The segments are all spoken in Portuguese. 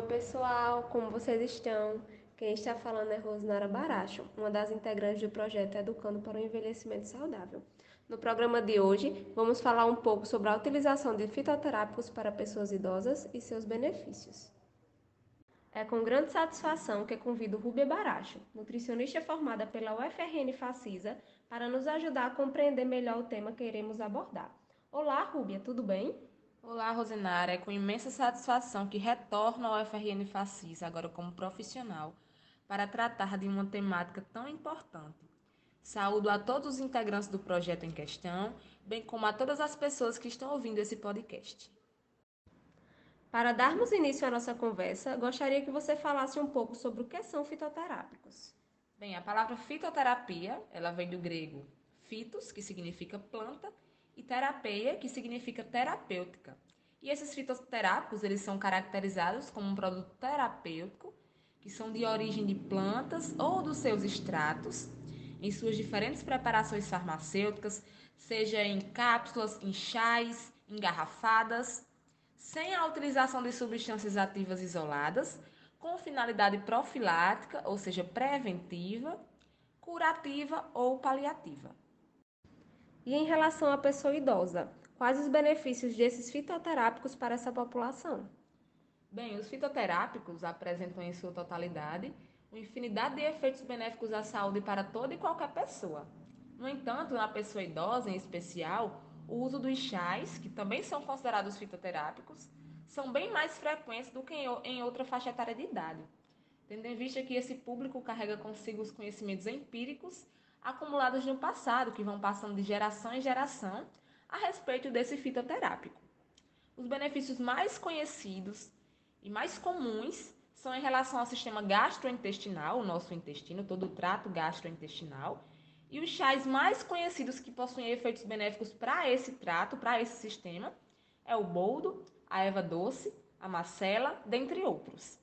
pessoal, como vocês estão? Quem está falando é Rosnara Baracho, uma das integrantes do projeto Educando para o Envelhecimento Saudável. No programa de hoje, vamos falar um pouco sobre a utilização de fitoterápicos para pessoas idosas e seus benefícios. É com grande satisfação que convido Rúbia Baracho, nutricionista formada pela UFRN Facisa, para nos ajudar a compreender melhor o tema que iremos abordar. Olá, Rúbia, tudo bem? Olá, Rosinara. É com imensa satisfação que retorno ao UFRN Facisa, agora como profissional, para tratar de uma temática tão importante. Saúdo a todos os integrantes do projeto em questão, bem como a todas as pessoas que estão ouvindo esse podcast. Para darmos início à nossa conversa, gostaria que você falasse um pouco sobre o que são fitoterápicos. Bem, a palavra fitoterapia, ela vem do grego fitos, que significa planta, e terapeia, que significa terapêutica. E esses fitoterápicos, eles são caracterizados como um produto terapêutico, que são de origem de plantas ou dos seus extratos, em suas diferentes preparações farmacêuticas, seja em cápsulas, em chás, engarrafadas, sem a utilização de substâncias ativas isoladas, com finalidade profilática, ou seja, preventiva, curativa ou paliativa. E em relação à pessoa idosa, quais os benefícios desses fitoterápicos para essa população? Bem, os fitoterápicos apresentam em sua totalidade uma infinidade de efeitos benéficos à saúde para toda e qualquer pessoa. No entanto, na pessoa idosa em especial, o uso dos chás, que também são considerados fitoterápicos, são bem mais frequentes do que em outra faixa etária de idade, tendo em vista que esse público carrega consigo os conhecimentos empíricos acumulados no passado, que vão passando de geração em geração a respeito desse fitoterápico. Os benefícios mais conhecidos e mais comuns são em relação ao sistema gastrointestinal, o nosso intestino, todo o trato gastrointestinal, e os chás mais conhecidos que possuem efeitos benéficos para esse trato, para esse sistema, é o boldo, a erva doce, a macela, dentre outros.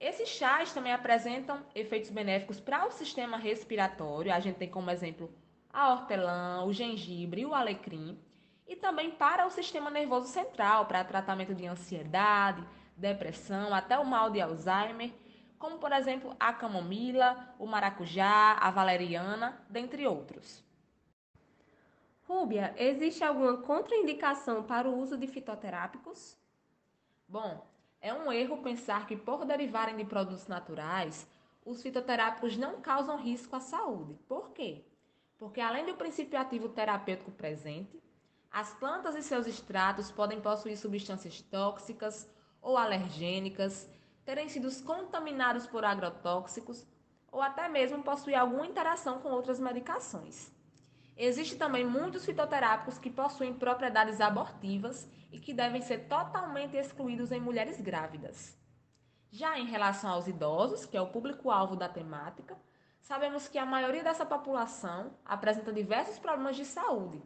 Esses chás também apresentam efeitos benéficos para o sistema respiratório. A gente tem como exemplo a hortelã, o gengibre e o alecrim. E também para o sistema nervoso central, para tratamento de ansiedade, depressão, até o mal de Alzheimer, como por exemplo a camomila, o maracujá, a valeriana, dentre outros. Rúbia, existe alguma contraindicação para o uso de fitoterápicos? Bom, é um erro pensar que, por derivarem de produtos naturais, os fitoterápicos não causam risco à saúde. Por quê? Porque, além do princípio ativo terapêutico presente, as plantas e seus extratos podem possuir substâncias tóxicas ou alergênicas, terem sido contaminados por agrotóxicos ou até mesmo possuir alguma interação com outras medicações. Existem também muitos fitoterápicos que possuem propriedades abortivas e que devem ser totalmente excluídos em mulheres grávidas. Já em relação aos idosos, que é o público-alvo da temática, sabemos que a maioria dessa população apresenta diversos problemas de saúde.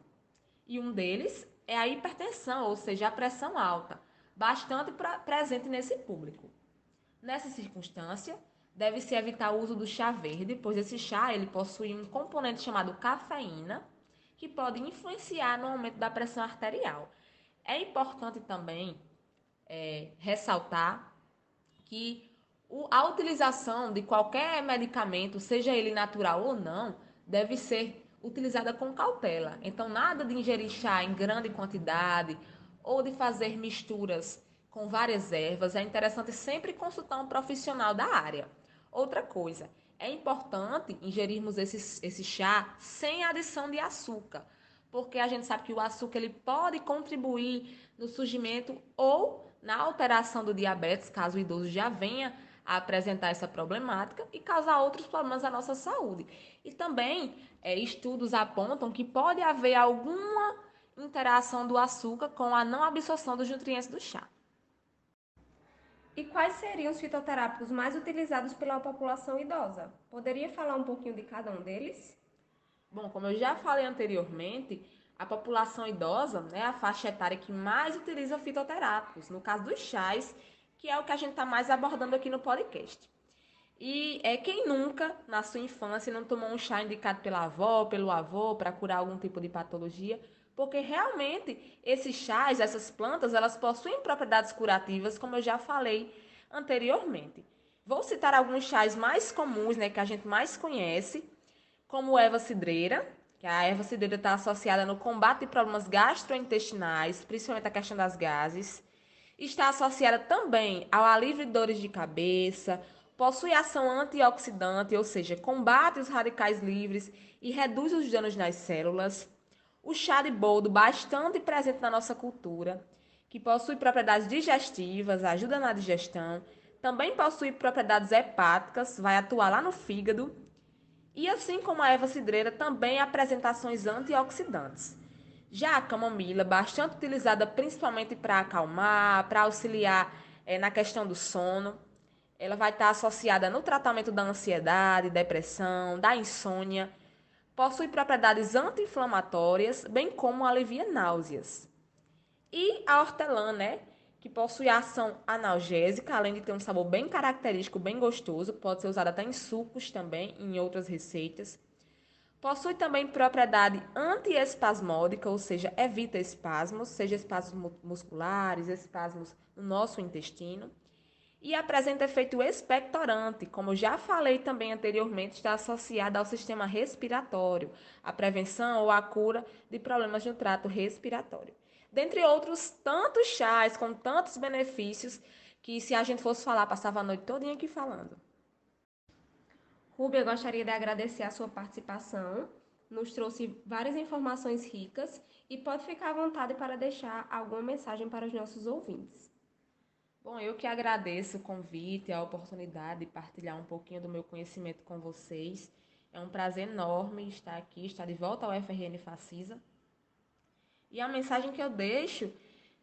E um deles é a hipertensão, ou seja, a pressão alta, bastante presente nesse público. Nessa circunstância, deve-se evitar o uso do chá verde, pois esse chá ele possui um componente chamado cafeína, que pode influenciar no aumento da pressão arterial. É importante também é, ressaltar que a utilização de qualquer medicamento, seja ele natural ou não, deve ser utilizada com cautela. Então, nada de ingerir chá em grande quantidade ou de fazer misturas com várias ervas. É interessante sempre consultar um profissional da área. Outra coisa, é importante ingerirmos esse, esse chá sem adição de açúcar, porque a gente sabe que o açúcar ele pode contribuir no surgimento ou na alteração do diabetes, caso o idoso já venha a apresentar essa problemática e causar outros problemas à nossa saúde. E também é, estudos apontam que pode haver alguma interação do açúcar com a não absorção dos nutrientes do chá. E quais seriam os fitoterápicos mais utilizados pela população idosa? Poderia falar um pouquinho de cada um deles? Bom, como eu já falei anteriormente, a população idosa é né, a faixa etária que mais utiliza fitoterápicos, no caso dos chás, que é o que a gente está mais abordando aqui no podcast. E é quem nunca, na sua infância, não tomou um chá indicado pela avó, pelo avô, para curar algum tipo de patologia, porque realmente esses chás, essas plantas, elas possuem propriedades curativas, como eu já falei anteriormente. Vou citar alguns chás mais comuns, né, que a gente mais conhece, como erva cidreira, que a erva cidreira está associada no combate de problemas gastrointestinais, principalmente a questão das gases. Está associada também ao alívio de dores de cabeça, possui ação antioxidante, ou seja, combate os radicais livres e reduz os danos nas células. O chá de boldo, bastante presente na nossa cultura, que possui propriedades digestivas, ajuda na digestão, também possui propriedades hepáticas, vai atuar lá no fígado. E assim como a erva cidreira, também apresentações antioxidantes. Já a camomila, bastante utilizada principalmente para acalmar, para auxiliar é, na questão do sono. Ela vai estar associada no tratamento da ansiedade, depressão, da insônia. Possui propriedades anti-inflamatórias, bem como alivia náuseas. E a hortelã, né? que possui ação analgésica, além de ter um sabor bem característico, bem gostoso, pode ser usado até em sucos também, em outras receitas. Possui também propriedade antiespasmódica, ou seja, evita espasmos, seja espasmos musculares, espasmos no nosso intestino. E apresenta efeito expectorante, como já falei também anteriormente, está associada ao sistema respiratório, a prevenção ou a cura de problemas no trato respiratório dentre outros tantos chás com tantos benefícios que se a gente fosse falar, passava a noite toda aqui falando. Rubia, eu gostaria de agradecer a sua participação. Nos trouxe várias informações ricas e pode ficar à vontade para deixar alguma mensagem para os nossos ouvintes. Bom, eu que agradeço o convite, a oportunidade de partilhar um pouquinho do meu conhecimento com vocês. É um prazer enorme estar aqui, estar de volta ao FRN Facisa. E a mensagem que eu deixo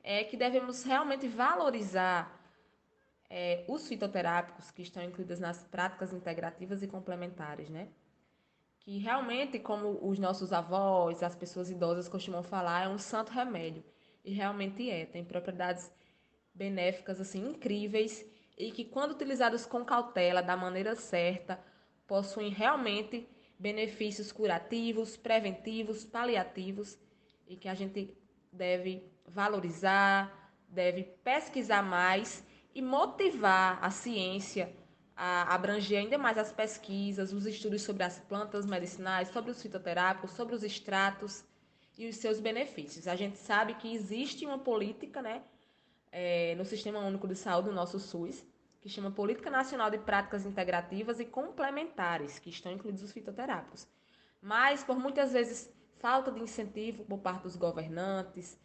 é que devemos realmente valorizar é, os fitoterápicos que estão incluídos nas práticas integrativas e complementares, né? Que realmente, como os nossos avós, as pessoas idosas costumam falar, é um santo remédio. E realmente é, tem propriedades benéficas assim incríveis e que quando utilizados com cautela, da maneira certa, possuem realmente benefícios curativos, preventivos, paliativos e que a gente deve valorizar, deve pesquisar mais e motivar a ciência a abranger ainda mais as pesquisas, os estudos sobre as plantas medicinais, sobre os fitoterápicos, sobre os extratos e os seus benefícios. A gente sabe que existe uma política né, é, no Sistema Único de Saúde, no nosso SUS, que chama Política Nacional de Práticas Integrativas e Complementares, que estão incluídos os fitoterápicos. Mas, por muitas vezes, falta de incentivo por parte dos governantes,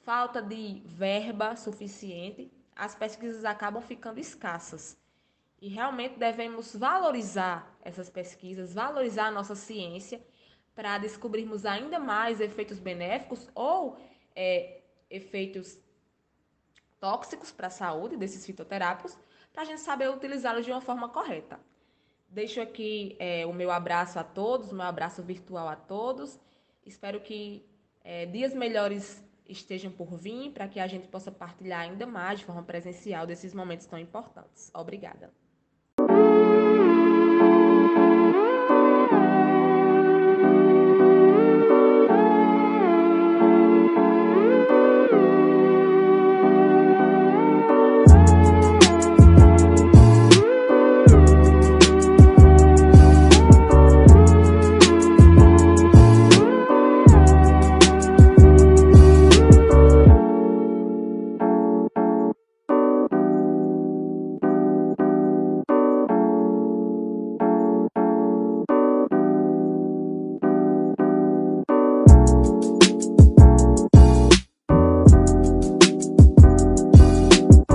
falta de verba suficiente, as pesquisas acabam ficando escassas. E realmente devemos valorizar essas pesquisas, valorizar a nossa ciência para descobrirmos ainda mais efeitos benéficos ou é, efeitos tóxicos para a saúde desses fitoterápicos, para a gente saber utilizá-los de uma forma correta. Deixo aqui é, o meu abraço a todos, meu abraço virtual a todos Espero que é, dias melhores estejam por vir para que a gente possa partilhar ainda mais de forma presencial desses momentos tão importantes. Obrigada.